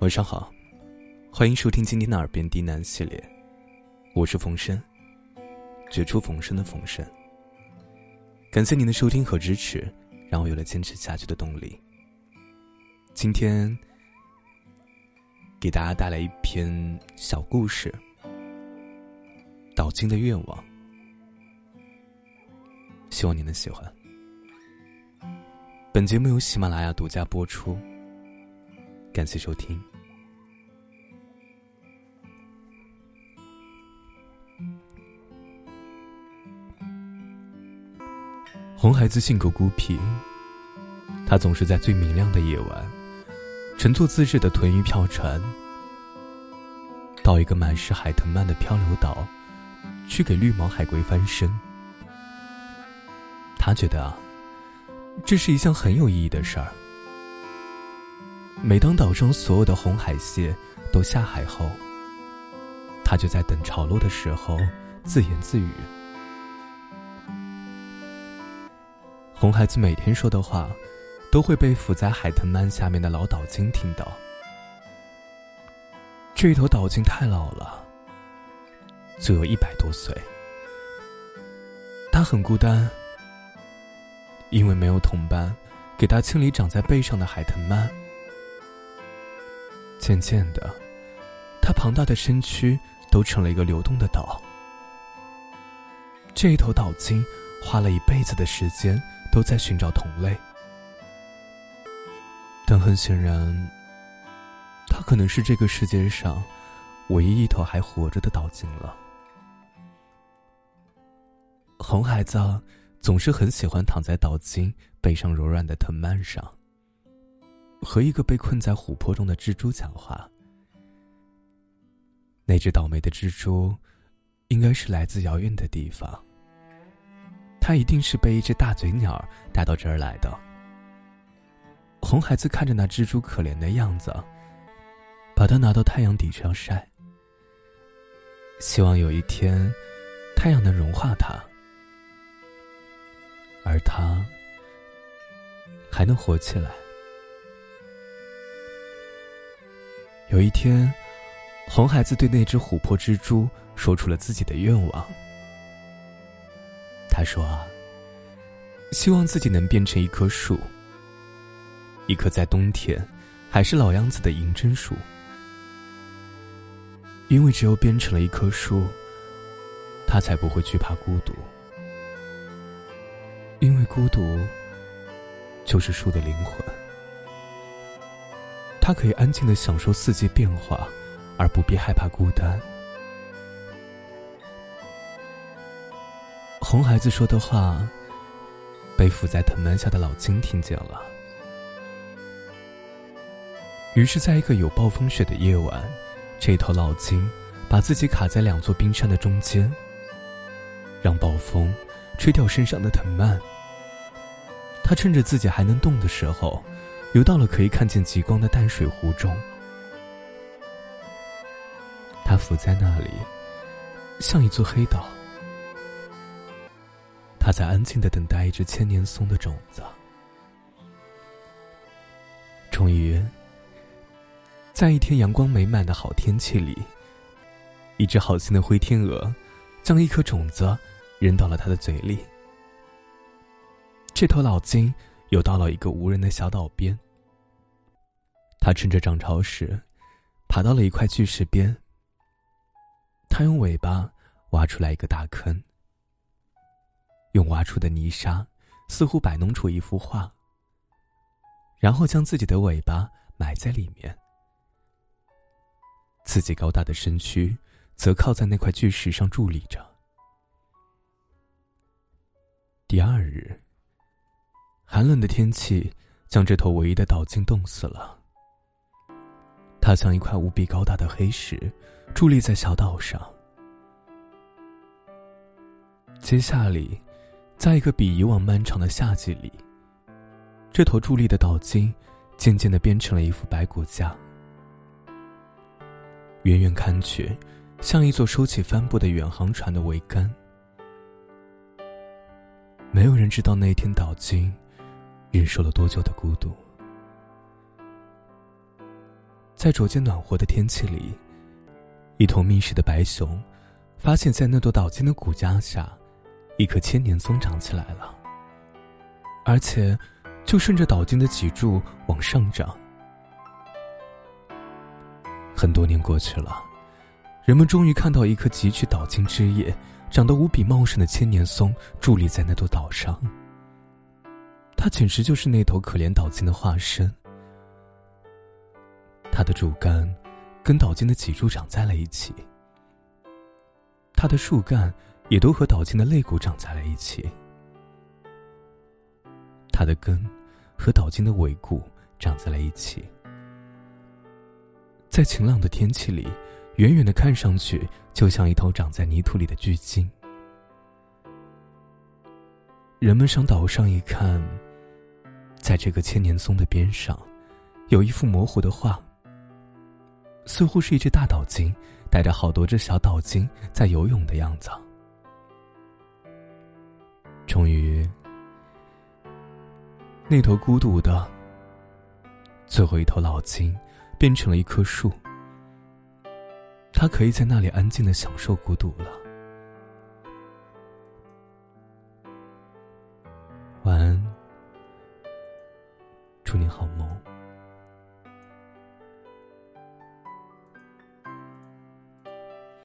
晚上好，欢迎收听今天的耳边低喃系列，我是冯生，绝处逢生的冯生。感谢您的收听和支持，让我有了坚持下去的动力。今天给大家带来一篇小故事，《导经的愿望》，希望你能喜欢。本节目由喜马拉雅独家播出，感谢收听。红孩子性格孤僻，他总是在最明亮的夜晚，乘坐自制的豚鱼票船，到一个满是海豚鳗的漂流岛，去给绿毛海龟翻身。他觉得啊。这是一项很有意义的事儿。每当岛上所有的红海蟹都下海后，他就在等潮落的时候自言自语。红孩子每天说的话，都会被浮在海豚鳗下面的老岛鲸听到。这头岛鲸太老了，足有一百多岁，他很孤单。因为没有同伴，给他清理长在背上的海豚鳗。渐渐的，他庞大的身躯都成了一个流动的岛。这一头岛鲸花了一辈子的时间，都在寻找同类。但很显然，他可能是这个世界上唯一一头还活着的岛鲸了。红孩子。总是很喜欢躺在岛鲸背上柔软的藤蔓上，和一个被困在琥珀中的蜘蛛讲话。那只倒霉的蜘蛛，应该是来自遥远的地方。它一定是被一只大嘴鸟带到这儿来的。红孩子看着那蜘蛛可怜的样子，把它拿到太阳底上晒，希望有一天，太阳能融化它。而他还能活起来。有一天，红孩子对那只琥珀蜘蛛说出了自己的愿望。他说：“希望自己能变成一棵树，一棵在冬天还是老样子的银针树，因为只有变成了一棵树，他才不会惧怕孤独。”因为孤独，就是树的灵魂。他可以安静的享受四季变化，而不必害怕孤单。红孩子说的话，被伏在藤蔓下的老金听见了。于是，在一个有暴风雪的夜晚，这头老金把自己卡在两座冰山的中间，让暴风。吹掉身上的藤蔓，他趁着自己还能动的时候，游到了可以看见极光的淡水湖中。他伏在那里，像一座黑岛。他在安静的等待一只千年松的种子。终于，在一天阳光美满的好天气里，一只好心的灰天鹅，将一颗种子。扔到了他的嘴里。这头老鲸游到了一个无人的小岛边。他趁着涨潮时，爬到了一块巨石边。他用尾巴挖出来一个大坑，用挖出的泥沙似乎摆弄出一幅画。然后将自己的尾巴埋在里面，自己高大的身躯则靠在那块巨石上伫立着。第二日，寒冷的天气将这头唯一的岛鲸冻死了。它像一块无比高大的黑石，伫立在小岛上。接下来，在一个比以往漫长的夏季里，这头伫立的岛鲸渐渐的变成了一副白骨架。远远看去，像一座收起帆布的远航船的桅杆。没有人知道那天岛鲸忍受了多久的孤独。在逐渐暖和的天气里，一头觅食的白熊发现，在那朵岛茎的骨架下，一棵千年松长起来了，而且就顺着岛茎的脊柱往上长。很多年过去了，人们终于看到一棵汲取倒茎枝叶、长得无比茂盛的千年松伫立在那座岛上。它简直就是那头可怜倒茎的化身。它的主干跟倒茎的脊柱长在了一起，它的树干也都和倒茎的肋骨长在了一起，它的根和倒茎的尾骨长在了一起。在晴朗的天气里，远远的看上去就像一头长在泥土里的巨鲸。人们上岛上一看，在这个千年松的边上，有一幅模糊的画，似乎是一只大岛鲸带着好多只小岛鲸在游泳的样子。终于，那头孤独的最后一头老鲸。变成了一棵树，他可以在那里安静的享受孤独了。你好梦。